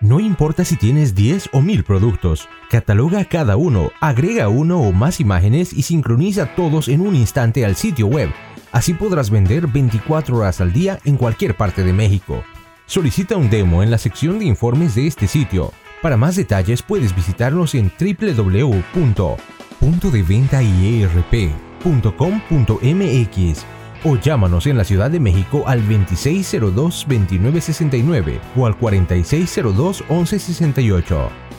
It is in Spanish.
No importa si tienes 10 o 1000 productos, cataloga cada uno, agrega uno o más imágenes y sincroniza todos en un instante al sitio web. Así podrás vender 24 horas al día en cualquier parte de México. Solicita un demo en la sección de informes de este sitio. Para más detalles puedes visitarnos en www.puntodeventaierp.com.mx o llámanos en la Ciudad de México al 2602-2969 o al 4602-1168.